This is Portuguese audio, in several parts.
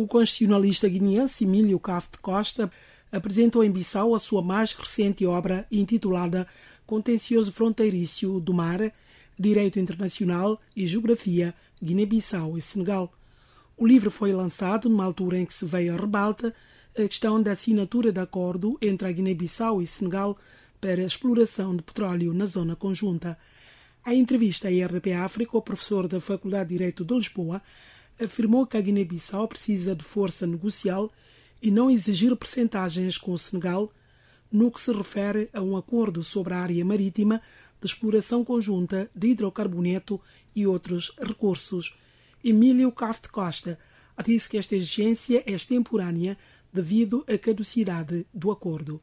O constitucionalista guineense Emílio Cafte Costa apresentou em Bissau a sua mais recente obra intitulada Contencioso Fronteiriço do Mar, Direito Internacional e Geografia, Guiné-Bissau e Senegal. O livro foi lançado numa altura em que se veio a rebalta a questão da assinatura de acordo entre a Guiné-Bissau e Senegal para a exploração de petróleo na zona conjunta. Em entrevista à RDP África, o professor da Faculdade de Direito de Lisboa afirmou que a Guiné-Bissau precisa de força negocial e não exigir percentagens com o Senegal no que se refere a um acordo sobre a área marítima de exploração conjunta de hidrocarboneto e outros recursos. Emílio Cafte Costa disse que esta exigência é extemporânea devido à caducidade do acordo.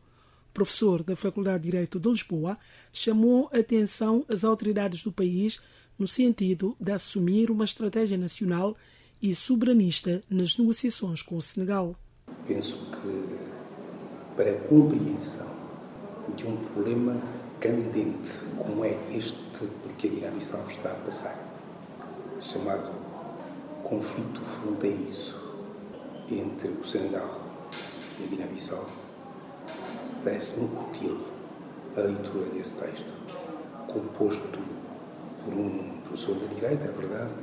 Professor da Faculdade de Direito de Lisboa, chamou a atenção às autoridades do país no sentido de assumir uma estratégia nacional e soberanista nas negociações com o Senegal. Penso que para a compreensão de um problema candente como é este que a Guiné-Bissau está a passar, chamado conflito fronteiriço entre o Senegal e a Guiné-Bissau, parece-me útil a leitura desse texto, composto por um professor de Direito, é verdade,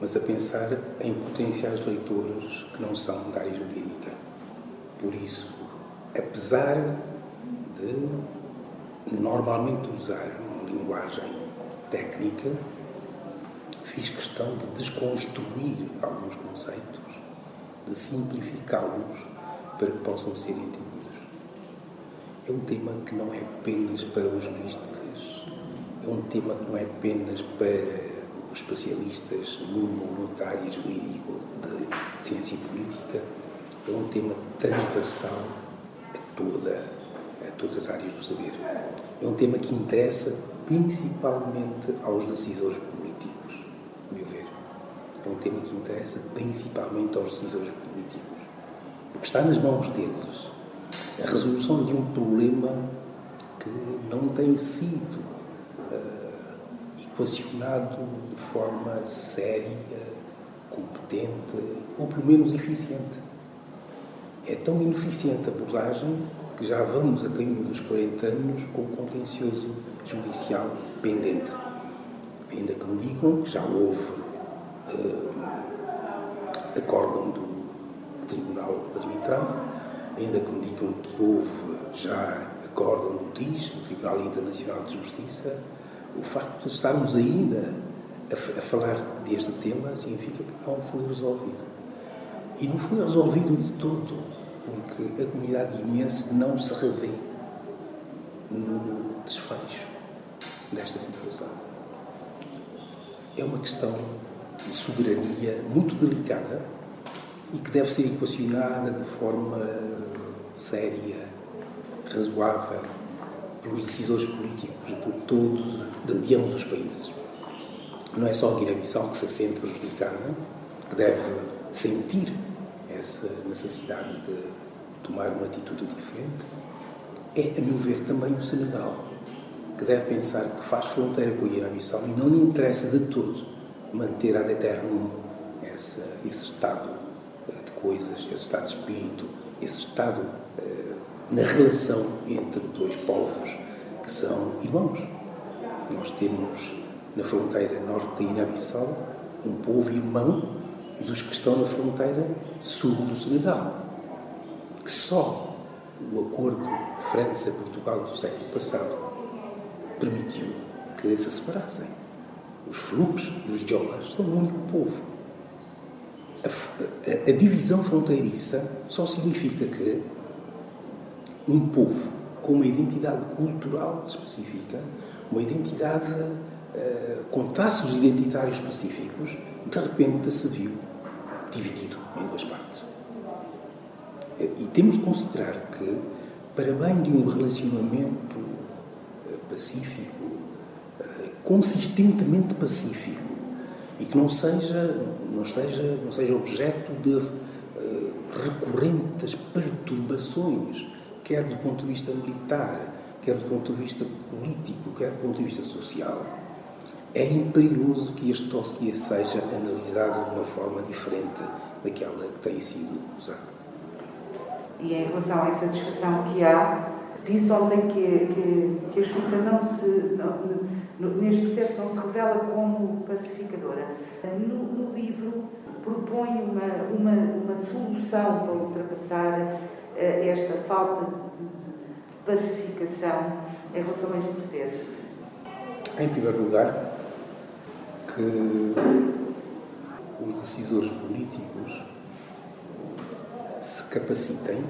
mas a pensar em potenciais leitores que não são da área jurídica. Por isso, apesar de normalmente usar uma linguagem técnica, fiz questão de desconstruir alguns conceitos, de simplificá-los para que possam ser entendidos. É um tema que não é apenas para os juristas, é um tema que não é apenas para os especialistas numa ou noutra área jurídica de ciência política, é um tema transversal a, toda, a todas as áreas do saber. É um tema que interessa principalmente aos decisores políticos, a meu ver. É um tema que interessa principalmente aos decisores políticos. Porque está nas mãos deles a resolução de um problema que não tem sido equacionado de forma séria, competente ou pelo menos eficiente. É tão ineficiente a abordagem que já vamos a caminho dos 40 anos com o contencioso judicial pendente. Ainda que me digam que já houve uh, acórdão do Tribunal Arbitral, ainda que me digam que houve já acórdão do TIS, do Tribunal Internacional de Justiça, o facto de estarmos ainda a, a falar deste tema significa que não foi resolvido. E não foi resolvido de todo, porque a comunidade guineense não se revê no desfecho desta situação. É uma questão de soberania muito delicada e que deve ser equacionada de forma séria, razoável, pelos decisores políticos de todos, de, de ambos os países. Não é só a Guiné-Bissau que se sente prejudicada, que deve sentir essa necessidade de tomar uma atitude diferente. É, a meu ver, também o Senegal, que deve pensar que faz fronteira com a Guiné-Bissau e não lhe interessa de todo manter a eterno esse, esse estado de coisas, esse estado de espírito, esse estado eh, na relação entre dois povos que são irmãos. Nós temos na fronteira norte da Guiné-Bissau um povo irmão dos que estão na fronteira sul do Senegal, que só o acordo França-Portugal do século passado permitiu que se separassem. Os Flupes e os Jolas são um único povo. A, a, a divisão fronteiriça só significa que um povo com uma identidade cultural específica, uma identidade uh, com traços identitários específicos, de repente se viu dividido em duas partes. E temos de considerar que, para bem de um relacionamento uh, pacífico, uh, consistentemente pacífico, e que não seja, não seja, não seja objeto de recorrentes perturbações quer do ponto de vista militar, quer do ponto de vista político, quer do ponto de vista social, é imperioso que este dossiê seja analisado de uma forma diferente daquela tem sido usado. E em relação à insatisfação que há, disse ontem que, que, que a justiça não se, não, neste processo não se revela como pacificadora. No, no livro propõe uma, uma, uma solução para ultrapassar esta falta de pacificação em relação a este processo. Em primeiro lugar, que os decisores políticos se capacitem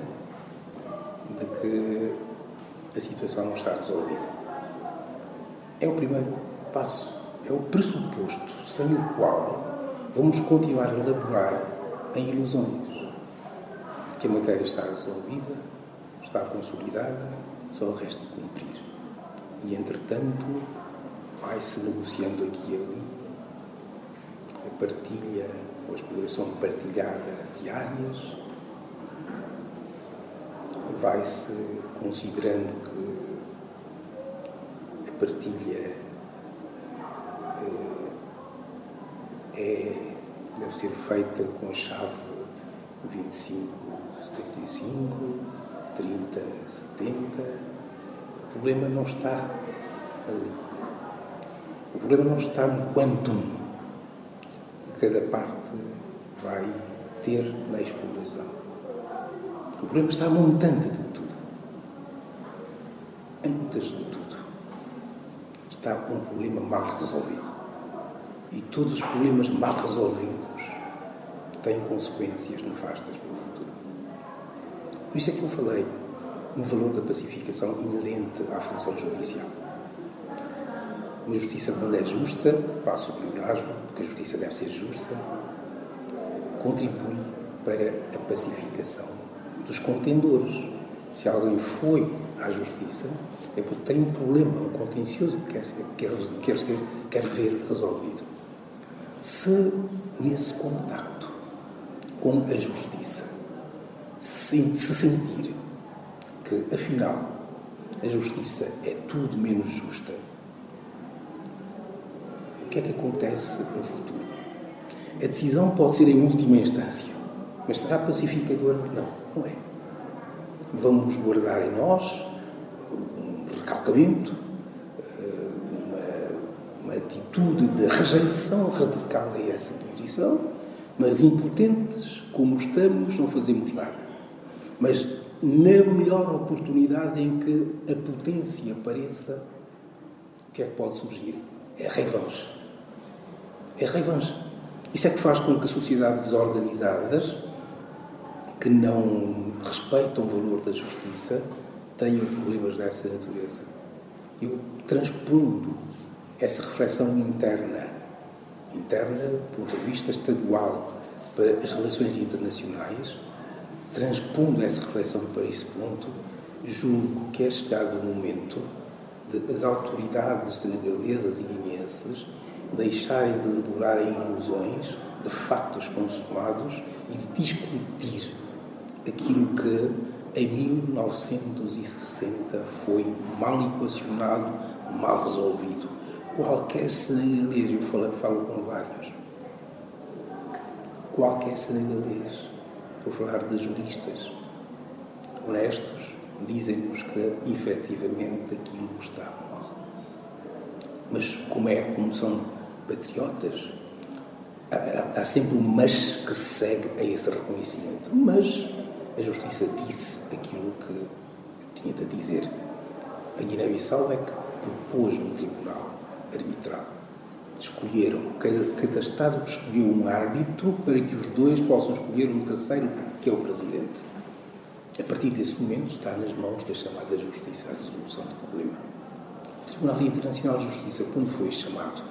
de que a situação não está resolvida. É o primeiro passo, é o pressuposto sem o qual vamos continuar a elaborar em ilusões. Que a matéria está resolvida, está consolidada, só de cumprir. E, entretanto, vai-se negociando aqui e ali a partilha ou a exploração partilhada de áreas, vai-se considerando que a partilha eh, é, deve ser feita com a chave 25, 75, 30, 70. O problema não está ali. O problema não está no quantum que cada parte vai ter na exploração. O problema está montante de tudo. Antes de tudo, está um problema mal resolvido. E todos os problemas mal resolvidos têm consequências nefastas para o futuro. Por isso é que eu falei no valor da pacificação inerente à função judicial. Uma justiça, quando é justa, passa o pleonasmo, porque a justiça deve ser justa, contribui para a pacificação dos contendores. Se alguém foi à justiça, é porque tem um problema, um contencioso que quer, quer, quer, ser, quer ver resolvido. Se nesse contacto com a justiça se, se sentir que, afinal, a justiça é tudo menos justa, o que é que acontece no futuro? A decisão pode ser em última instância, mas será pacificadora? Não não é? Vamos guardar em nós um recalcamento, uma, uma atitude de rejeição radical a essa posição, mas impotentes como estamos, não fazemos nada. Mas na melhor oportunidade em que a potência apareça, o que é que pode surgir? É a revanche. É a revanche. Isso é que faz com que sociedades desorganizadas que não respeitam o valor da justiça tenham problemas dessa natureza. Eu transpondo essa reflexão interna, interna do ponto de vista estadual, para as relações internacionais, transpondo essa reflexão para esse ponto, julgo que é chegado o momento de as autoridades senegalesas e guineenses deixarem de elaborar ilusões de factos consumados e de discutir aquilo que em 1960 foi mal equacionado, mal resolvido. Qualquer senegalês, eu falo, falo com vários, qualquer senegalês, falar de juristas honestos, dizem-nos que efetivamente aquilo está mal. Mas como é, como são patriotas, há, há sempre um mas que segue a esse reconhecimento. Mas a Justiça disse aquilo que tinha de dizer. A Guiné-Bissau é que propôs um tribunal arbitral. Escolheram, cada, cada Estado escolheu um árbitro para que os dois possam escolher um terceiro, que é o Presidente. A partir desse momento está nas mãos da chamada Justiça a resolução do problema. O Tribunal Internacional de Justiça, quando foi chamado,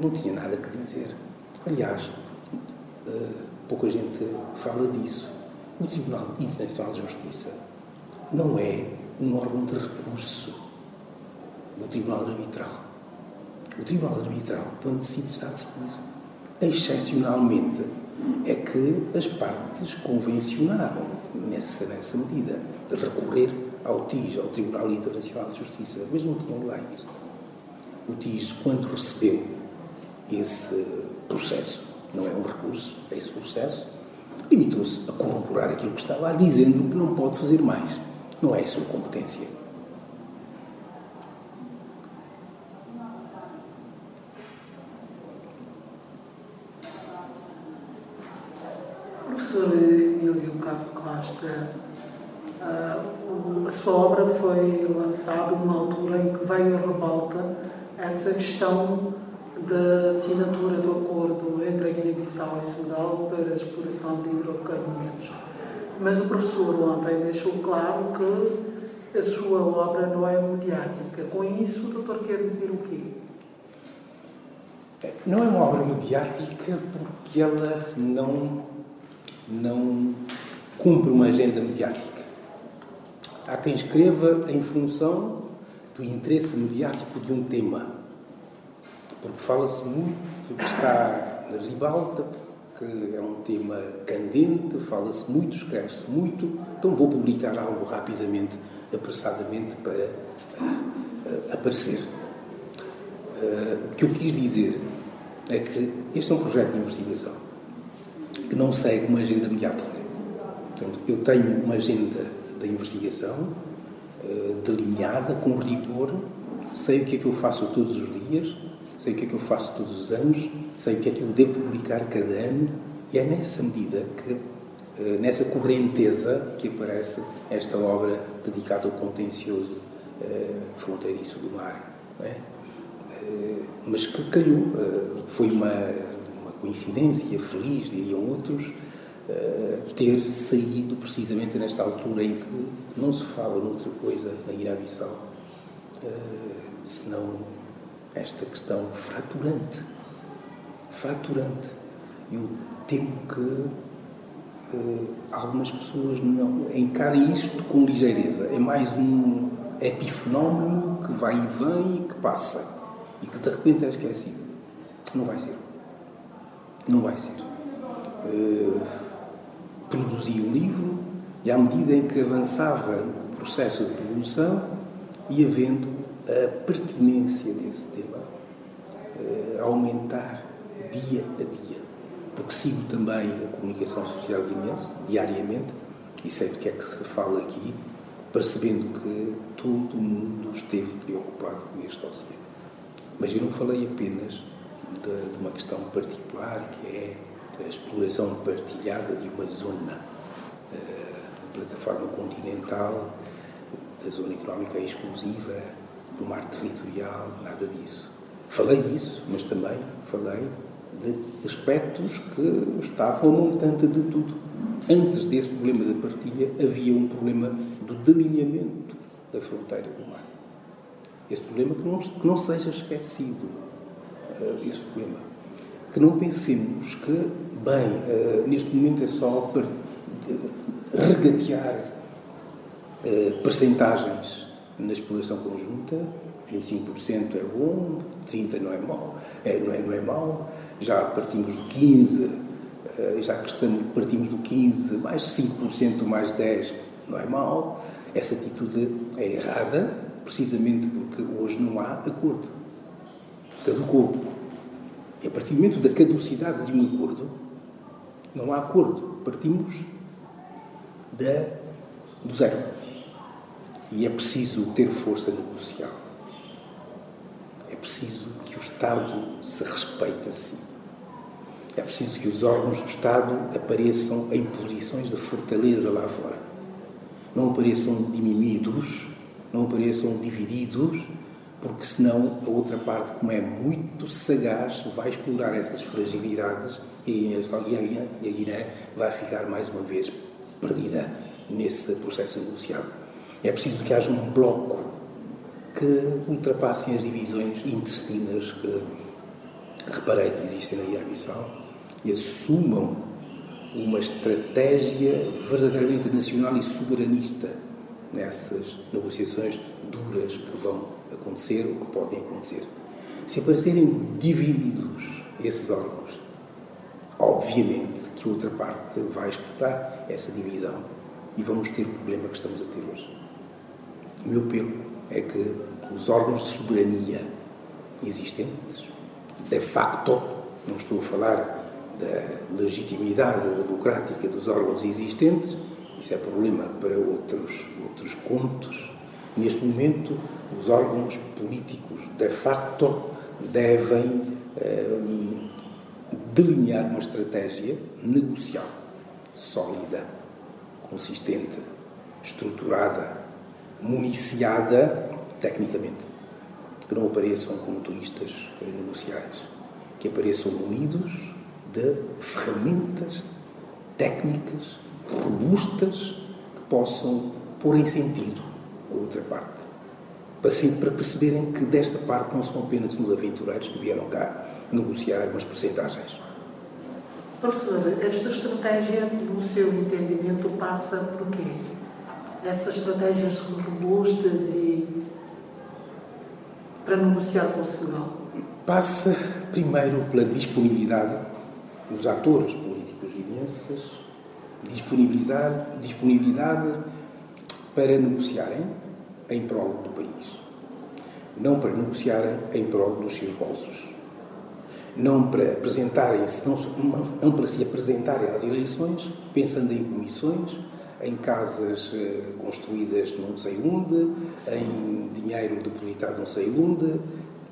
não tinha nada que dizer. Aliás, eh, pouca gente fala disso o Tribunal Internacional de Justiça não é um órgão de recurso do Tribunal Arbitral. O Tribunal Arbitral, quando decide, está a decidir. Excepcionalmente, é que as partes convencionaram nessa, nessa medida de recorrer ao TIS, ao Tribunal Internacional de Justiça, mas não tinham leis. O TIS, quando recebeu esse processo, não é um recurso, é esse processo, limitou-se a corroborar aquilo que está lá, dizendo que não pode fazer mais. Não é a sua competência. Professor Emílio Ah, a sua obra foi lançada numa altura em que veio a revolta essa questão da assinatura do acordo entre a Guiné-Bissau e Senegal para a exploração de hidrocarbonetos. Mas o professor ontem deixou claro que a sua obra não é mediática. Com isso, o doutor quer dizer o quê? Não é uma obra mediática porque ela não, não cumpre uma agenda mediática. Há quem escreva em função do interesse mediático de um tema porque fala-se muito que está na ribalta, que é um tema candente, fala-se muito, escreve-se muito, então vou publicar algo rapidamente, apressadamente, para uh, aparecer. Uh, o que eu quis dizer é que este é um projeto de investigação que não segue uma agenda mediática. Portanto, eu tenho uma agenda da investigação uh, delineada, com rigor, sei o que é que eu faço todos os dias, sei o que é que eu faço todos os anos, sei o que é que eu devo publicar cada ano, e é nessa medida que, eh, nessa correnteza, que aparece esta obra dedicada ao contencioso eh, fronteiriço do mar. É? Mas que calhou, foi uma, uma coincidência feliz, diriam outros, ter saído precisamente nesta altura em que não se fala noutra coisa na Guiné-Bissau, senão esta questão fraturante. Fraturante. Eu temo que uh, algumas pessoas não encarem isto com ligeireza. É mais um epifenómeno que vai e vem e que passa e que de repente é esquecido. Não vai ser. Não vai ser. Uh, produzi o livro e, à medida em que avançava o processo de produção, ia vendo a pertinência desse tema uh, aumentar dia a dia. Porque sigo também a comunicação social guinense diariamente e sei do que é que se fala aqui, percebendo que todo mundo esteve preocupado com este oceano. Mas eu não falei apenas de, de uma questão particular, que é a exploração partilhada de uma zona, uh, plataforma continental, da zona económica exclusiva, do mar territorial, nada disso. Falei disso, mas também falei de aspectos que estavam a montante de tudo. Antes desse problema da partilha, havia um problema do delineamento da fronteira do mar. Esse problema que não, que não seja esquecido. Uh, esse problema. Que não pensemos que, bem, uh, neste momento é só regatear uh, percentagens na exploração conjunta, 25% é bom, 30% não é mau, é, não, é, não é mau, já partimos do 15%, eh, já que estamos, partimos do 15%, mais 5%, mais 10% não é mau. Essa atitude é errada, precisamente porque hoje não há acordo. Caducou. E a partir do momento da caducidade de um acordo, não há acordo. Partimos da, do zero. E é preciso ter força negocial. É preciso que o Estado se respeite a si. É preciso que os órgãos do Estado apareçam em posições de fortaleza lá fora. Não apareçam diminuídos, não apareçam divididos, porque senão a outra parte, como é muito sagaz, vai explorar essas fragilidades e a Guiné vai ficar mais uma vez perdida nesse processo negociado. É preciso que haja um bloco que ultrapassem as divisões intestinas que reparei que existem na Guiné-Bissau e assumam uma estratégia verdadeiramente nacional e soberanista nessas negociações duras que vão acontecer ou que podem acontecer. Se aparecerem divididos esses órgãos, obviamente que outra parte vai explorar essa divisão e vamos ter o problema que estamos a ter hoje. O meu pelo é que os órgãos de soberania existentes, de facto, não estou a falar da legitimidade democrática dos órgãos existentes, isso é problema para outros, outros contos. Neste momento, os órgãos políticos, de facto, devem eh, delinear uma estratégia negocial sólida, consistente, estruturada, municiada tecnicamente. Que não apareçam como turistas negociais, que apareçam munidos de ferramentas técnicas robustas que possam pôr em sentido a outra parte. Para, perceberem que desta parte não são apenas uns aventureiros que vieram cá negociar umas porcentagens. Professor, esta estratégia, no seu entendimento, passa por quê? Essas estratégias robustas e para negociar com o Senegal? Passa, primeiro, pela disponibilidade dos atores políticos guineenses, disponibilidade, disponibilidade para negociarem em prol do país. Não para negociarem em prol dos seus bolsos não para apresentarem-se, não, não, para se apresentarem às eleições, pensando em comissões, em casas eh, construídas não sei onde, em dinheiro depositado não sei onde,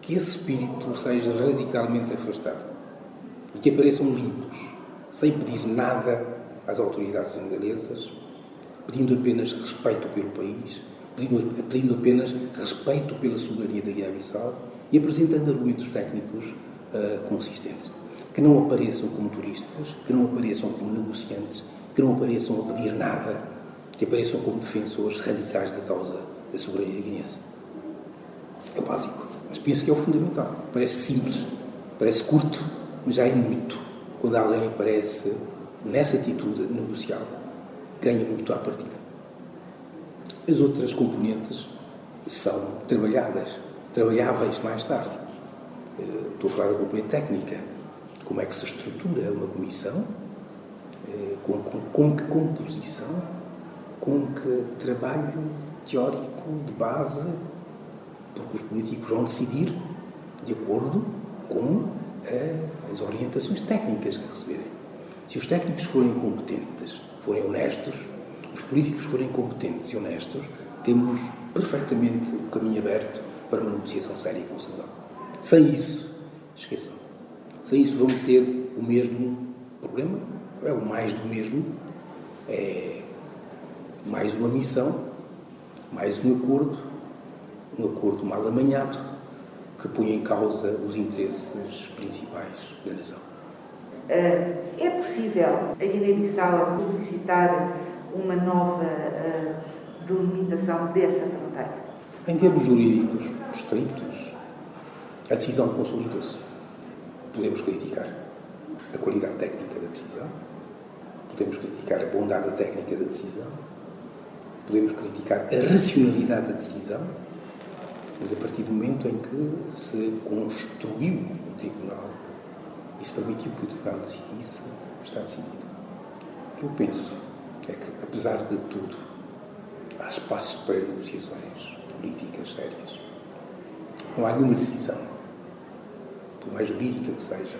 que esse espírito seja radicalmente afastado e que apareçam limpos, sem pedir nada às autoridades senegalesas, pedindo apenas respeito pelo país, pedindo, pedindo apenas respeito pela soberania da Guiné-Bissau e apresentando argumentos técnicos uh, consistentes. Que não apareçam como turistas, que não apareçam como negociantes, que não apareçam a pedir nada, que apareçam como defensores radicais da causa da soberania guineense. É o básico, mas penso que é o fundamental. Parece simples, parece curto, mas já é muito. Quando alguém aparece nessa atitude negocial, ganha muito à partida. As outras componentes são trabalhadas, trabalháveis mais tarde. Eh, estou a falar da componente técnica. Como é que se estrutura uma comissão? Eh, com, com, com que composição? Com que trabalho teórico de base? Porque os políticos vão decidir de acordo com eh, as orientações técnicas que receberem. Se os técnicos forem competentes, forem honestos, os políticos forem competentes e honestos, temos perfeitamente o caminho aberto para uma negociação séria com o. Sem isso, esqueçam. Sem isso, vamos ter o mesmo problema, é o mais do mesmo, é mais uma missão, mais um acordo, um acordo mal amanhado, que põe em causa os interesses principais da nação. Eh, é possível a Guiné-Bissau solicitar uma nova uh, delimitação dessa fronteira? Em termos jurídicos estritos, a decisão consolidou-se. Podemos criticar a qualidade técnica da decisão, podemos criticar a bondade técnica da decisão, podemos criticar a racionalidade da decisão, mas a partir do momento em que se construiu o tribunal se permitiu que o tribunal decidisse, está decidido. O que eu penso é que, apesar de tudo, há espaço para negociações políticas sérias. Não há nenhuma decisão por mais jurídica que seja,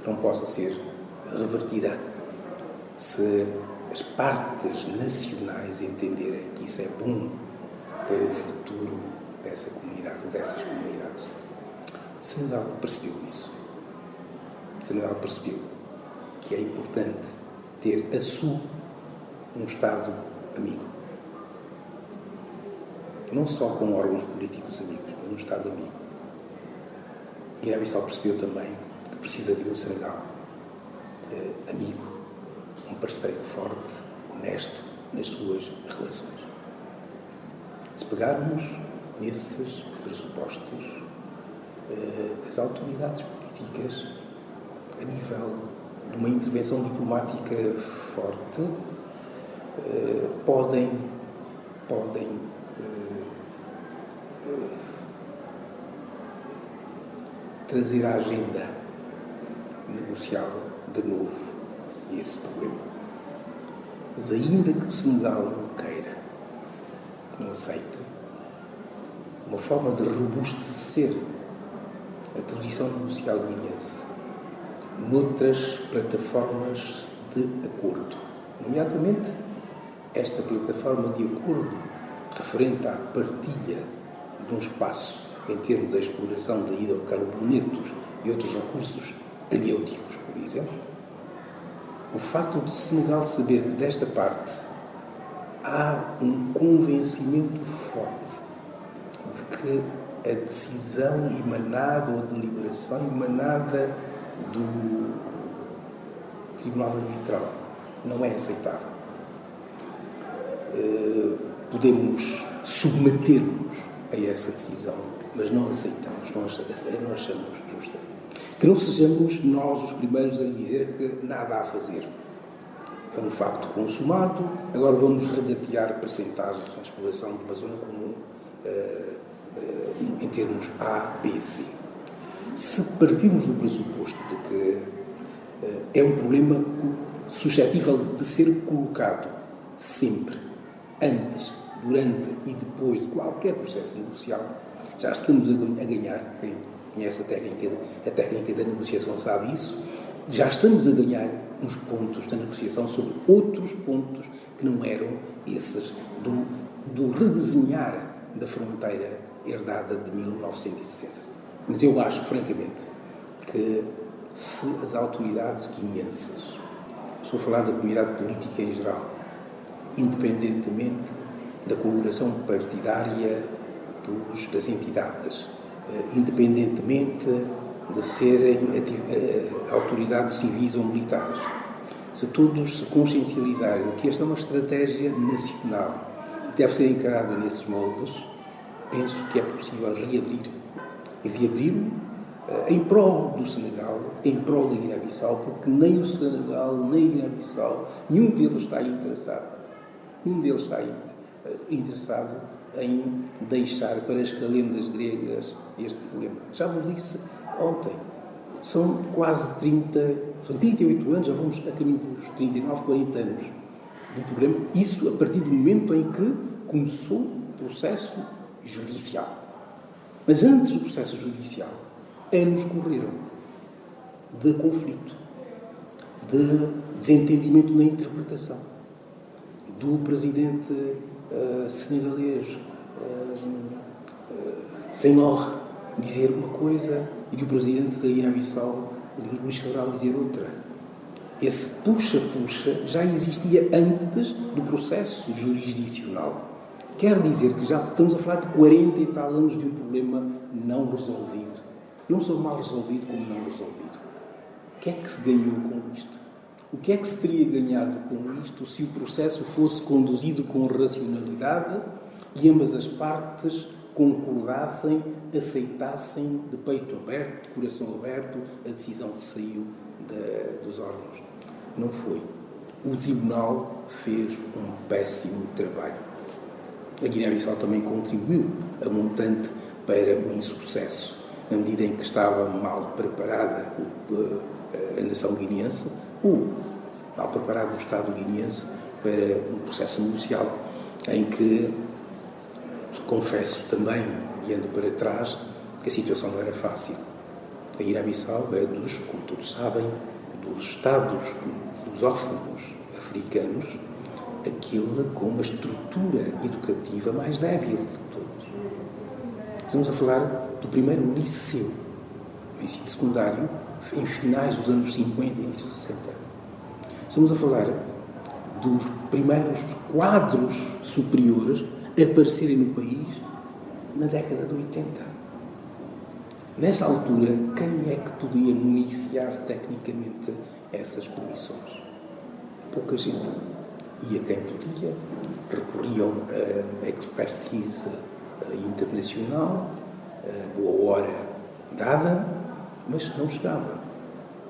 que não possa ser revertida se as partes nacionais entenderem que isso é bom para o futuro dessa comunidade dessas comunidades. Senegal percebeu isso. Senegal percebeu que é importante ter a sul um Estado amigo. Não só com órgãos políticos amigos, mas um Estado amigo. Guiné-Bissau percebeu também que precisa de um Senegal eh, amigo, um parceiro forte, honesto nas suas relações. Se pegarmos nesses pressupostos, eh, as autoridades políticas, a nível de uma intervenção diplomática forte, eh, podem, podem trazer à agenda negocial de novo esse problema. Mas ainda que o Senegal não queira, não aceite, uma forma de robustecer a posição negocial guineense noutras plataformas de acordo, nomeadamente esta plataforma de acordo referente à partilha de um espaço em termos da exploração de hidrocarbonetos e outros recursos aliêuticos, por exemplo, o facto de Senegal saber que desta parte há um convencimento forte de que a decisão emanada ou a deliberação emanada do Tribunal Arbitral não é aceitável. Eh, podemos submeter-nos a essa decisão, mas não aceitamos, não achamos justa. Que não sejamos nós os primeiros a dizer que nada há a fazer. É um facto consumado, agora vamos regatear percentagens na exploração de uma zona comum uh, uh, em termos A, B, C. Se partirmos do pressuposto de que uh, é um problema suscetível de ser colocado sempre, antes, durante e depois de qualquer processo negocial, já estamos a ganhar, quem conhece a técnica, a técnica da negociação sabe isso, já estamos a ganhar uns pontos da negociação sobre outros pontos que não eram esses do, do redesenhar da fronteira herdada de 1960. Mas eu acho, francamente, que se as autoridades guineenses, estou a falar da comunidade política em geral, independentemente da coloração partidária dos, das entidades, eh, independentemente de serem eh, autoridades civis ou militares. Se todos se consciencializarem que esta é uma estratégia nacional que deve ser encarada nesses moldes, penso que é possível reabrir. Reabrir eh, em prol do Senegal, em prol da Guiné-Bissau, porque nem o Senegal, nem a Guiné-Bissau, nenhum deles está interessado. Nenhum deles está interessado em deixar para as calendas gregas este problema. Já vos disse ontem, são quase 30, são 38 anos, já vamos a caminho dos 39, 40 anos do problema. Isso a partir do momento em que começou o processo judicial. Mas antes do processo judicial, anos correram de conflito, de desentendimento na interpretação, do presidente uh, senegalês uh, uh, Senghor dizer uma coisa e do presidente da Guiné-Bissau, Luís Cabral, dizer outra. Esse puxa-puxa já existia antes do processo jurisdicional. Quer dizer que já estamos a falar de 40 e tal anos de um problema não resolvido. Não só mal resolvido, como não resolvido. O que é que se ganhou com isto? O que é que se teria ganhado com isto se o processo fosse conduzido com racionalidade e ambas as partes concordassem, aceitassem de peito aberto, de coração aberto, a decisão que saiu de, dos órgãos. Não foi. O Tribunal fez um péssimo trabalho. A Guiné-Bissau também contribuiu a montante para o insucesso, na medida em que estava mal preparada a nação guineense, ou mal preparado o Estado guineense para um processo negocial em que confesso também, olhando para trás, que a situação não era fácil. A Guiné-Bissau é dos, como todos sabem, dos Estados lusófonos africanos, aquele com uma estrutura educativa mais débil de todos. Estamos a falar do primeiro liceu, o ensino secundário, em finais dos anos 50 e dos 60. Estamos a falar dos primeiros quadros superiores aparecerem no país na década de 80. Nessa altura, quem é que podia municiar tecnicamente essas comissões? Pouca gente. E a quem podia, recorriam a expertise internacional, a boa hora dada, mas não chegava.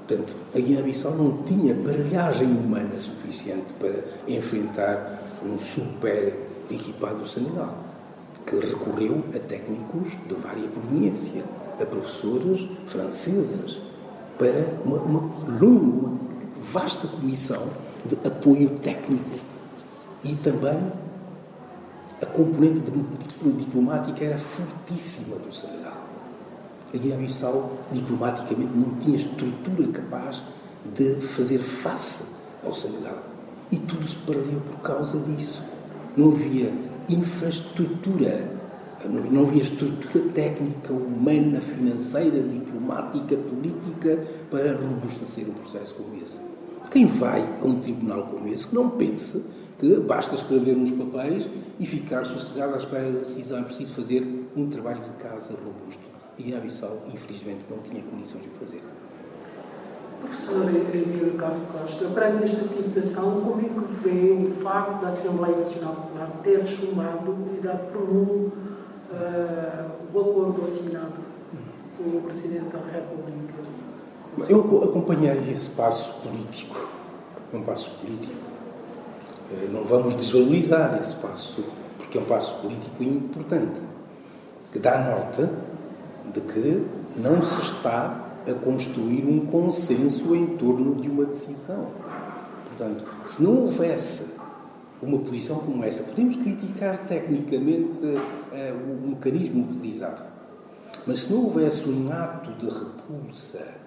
Portanto, a Guiné-Bissau não tinha baralhagem humana suficiente para enfrentar um super equipado do Senegal, que recorreu a técnicos de vária proveniência, a professores franceses, para uma, uma longa, vasta comissão de apoio técnico. E também a componente diplomática era fortíssima do Senegal. A Guiné-Bissau, diplomaticamente, não tinha estrutura capaz de fazer face ao Senegal. E tudo se perdeu por causa disso. Não havia infraestrutura, não havia estrutura técnica, humana, financeira, diplomática, política para robustecer um processo como esse. Quem vai a um tribunal como esse, que não pense que basta escrever uns papéis e ficar sossegado à espera da decisão. É preciso fazer um trabalho de casa robusto. E a Abissal, infelizmente, não tinha condições de fazer. Professor Emílio Carlos Costa, perante esta situação, como é que vê o facto da Assembleia Nacional Popular ter chumbado e dado por nulo uh, o acordo assinado pelo Presidente da República? Eu acompanhei esse passo político, um passo político. Eh, não vamos desvalorizar esse passo, porque é um passo político importante, que dá nota de que não se está a construir um consenso em torno de uma decisão. Portanto, se não houvesse uma posição como essa, podemos criticar tecnicamente uh, o mecanismo utilizado, mas se não houvesse um ato de repulsa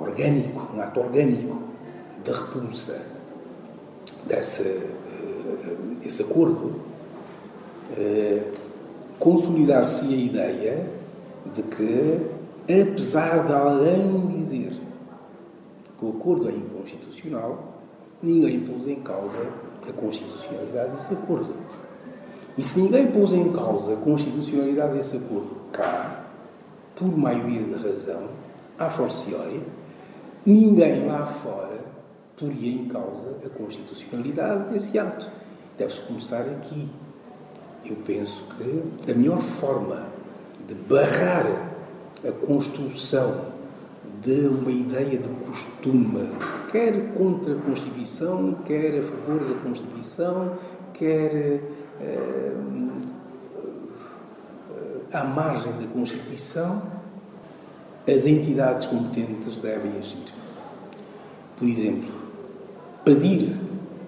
orgânico, um ato orgânico de repulsa uh, desse acordo, uh, consolidar-se a ideia de que apesar de alguém dizer que o acordo é inconstitucional, ninguém pôs em causa a constitucionalidade desse acordo. E se ninguém pôs em causa a constitucionalidade desse acordo cá, por maioria de razão, a forcioi, ninguém lá fora poria em causa a constitucionalidade desse ato. Deve-se começar aqui. Eu penso que a melhor forma de barrar a construção de uma ideia de costume, quer contra a Constituição, quer a favor da Constituição, quer eh, à margem da Constituição, as entidades competentes devem agir. Por exemplo, pedir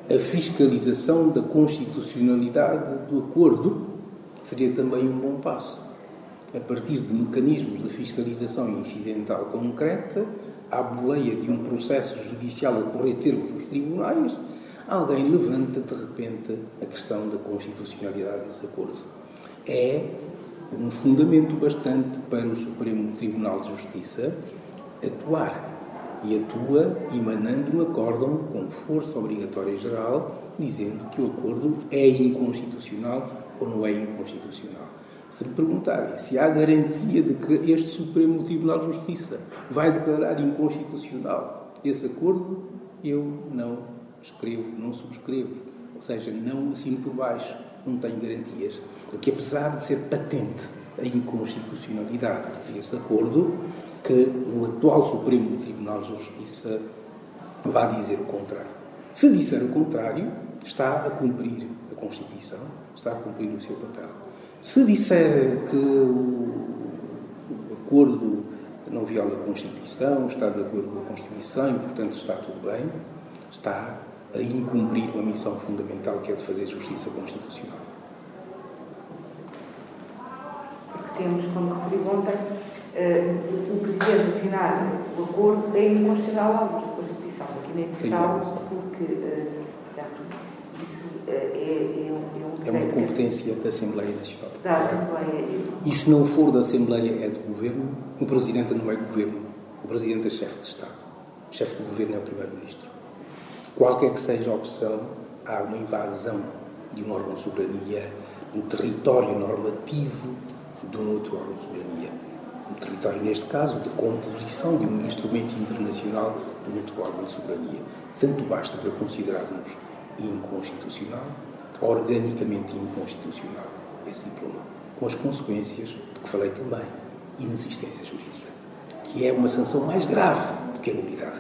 a fiscalização da constitucionalidade do acordo seria também um bom passo a partir de mecanismos de fiscalização incidental concreta, à boleia de um processo judicial a correr termos nos tribunais, alguém levanta de repente a questão da constitucionalidade desse acordo. É um fundamento bastante para o Supremo Tribunal de Justiça atuar. E atua emanando um acórdão com força obrigatória geral, dizendo que o acordo é inconstitucional ou não é inconstitucional. Se me perguntarem se há garantia de que este Supremo Tribunal de Justiça vai declarar inconstitucional esse acordo, eu não escrevo, não subscrevo. Ou seja, não assino por baixo, não tenho garantias. Porque apesar de ser patente a inconstitucionalidade desse acordo, que o atual Supremo Tribunal de Justiça vai dizer o contrário. Se disser o contrário, está a cumprir a Constituição, está a cumprir o seu papel. Se disser que o acordo não viola a Constituição, está de acordo com a Constituição e, portanto, está tudo bem, está a incumprir uma missão fundamental que é de fazer justiça constitucional. Porque temos, como referi ontem, uh, o Presidente assinar o acordo é inconstitucional à luz da Constituição. Aqui na Bissau, porque, uh, portanto, isso uh, é, é, é é uma competência da Assembleia Nacional. Da Assembleia. E se não for da Assembleia, é do Governo. O Presidente não é Governo. O Presidente é chefe de Estado. O chefe de Governo é o Primeiro-Ministro. Qualquer que seja a opção, há uma invasão de um órgão de soberania, um território normativo de um outro órgão de soberania. Um território, neste caso, de composição de um instrumento internacional de um outro órgão de soberania. Tanto basta para considerarmos inconstitucional organicamente inconstitucional esse diploma, com as consequências de que falei também, inexistência jurídica, que é uma sanção mais grave do que a nulidade.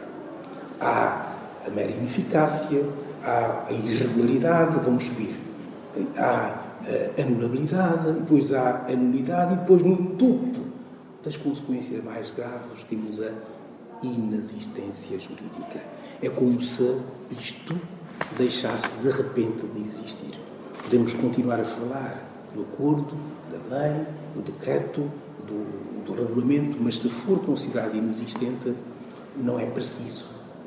Há a mera ineficácia, há a irregularidade, vamos subir, há a anulabilidade, depois há a nulidade e depois no topo das consequências mais graves temos a inexistência jurídica. É como se isto deixasse de repente de existir. Podemos continuar a falar do acordo, da lei, do decreto, do, do regulamento, mas se for considerado inexistente, não é preciso,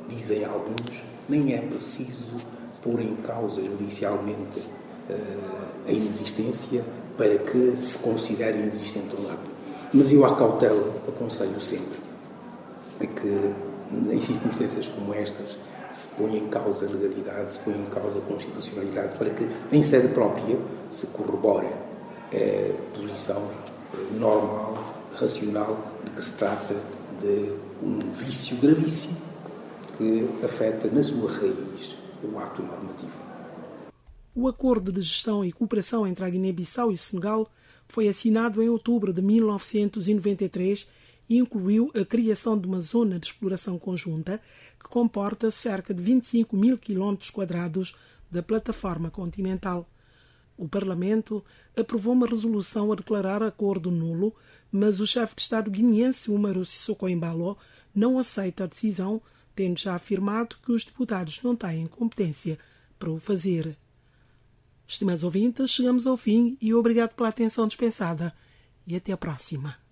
dizem alguns, nem é preciso pôr em causa judicialmente a inexistência para que se considere inexistente ou não. Mas eu, à cautela, aconselho sempre a que, em circunstâncias como estas, se põe em causa a legalidade, se põe em causa a constitucionalidade, para que, em sede própria, se corrobore a posição normal, racional, de que se trata de um vício gravíssimo que afeta na sua raiz o ato normativo. O acordo de gestão e cooperação entre a Guiné-Bissau e Senegal foi assinado em outubro de 1993 e incluiu a criação de uma zona de exploração conjunta que comporta cerca de 25 mil quilómetros quadrados da plataforma continental. O Parlamento aprovou uma resolução a declarar acordo nulo, mas o chefe de Estado guineense Umaru Sissoko Embalo não aceita a decisão, tendo já afirmado que os deputados não têm competência para o fazer. Estimados ouvintes, chegamos ao fim e obrigado pela atenção dispensada e até a próxima.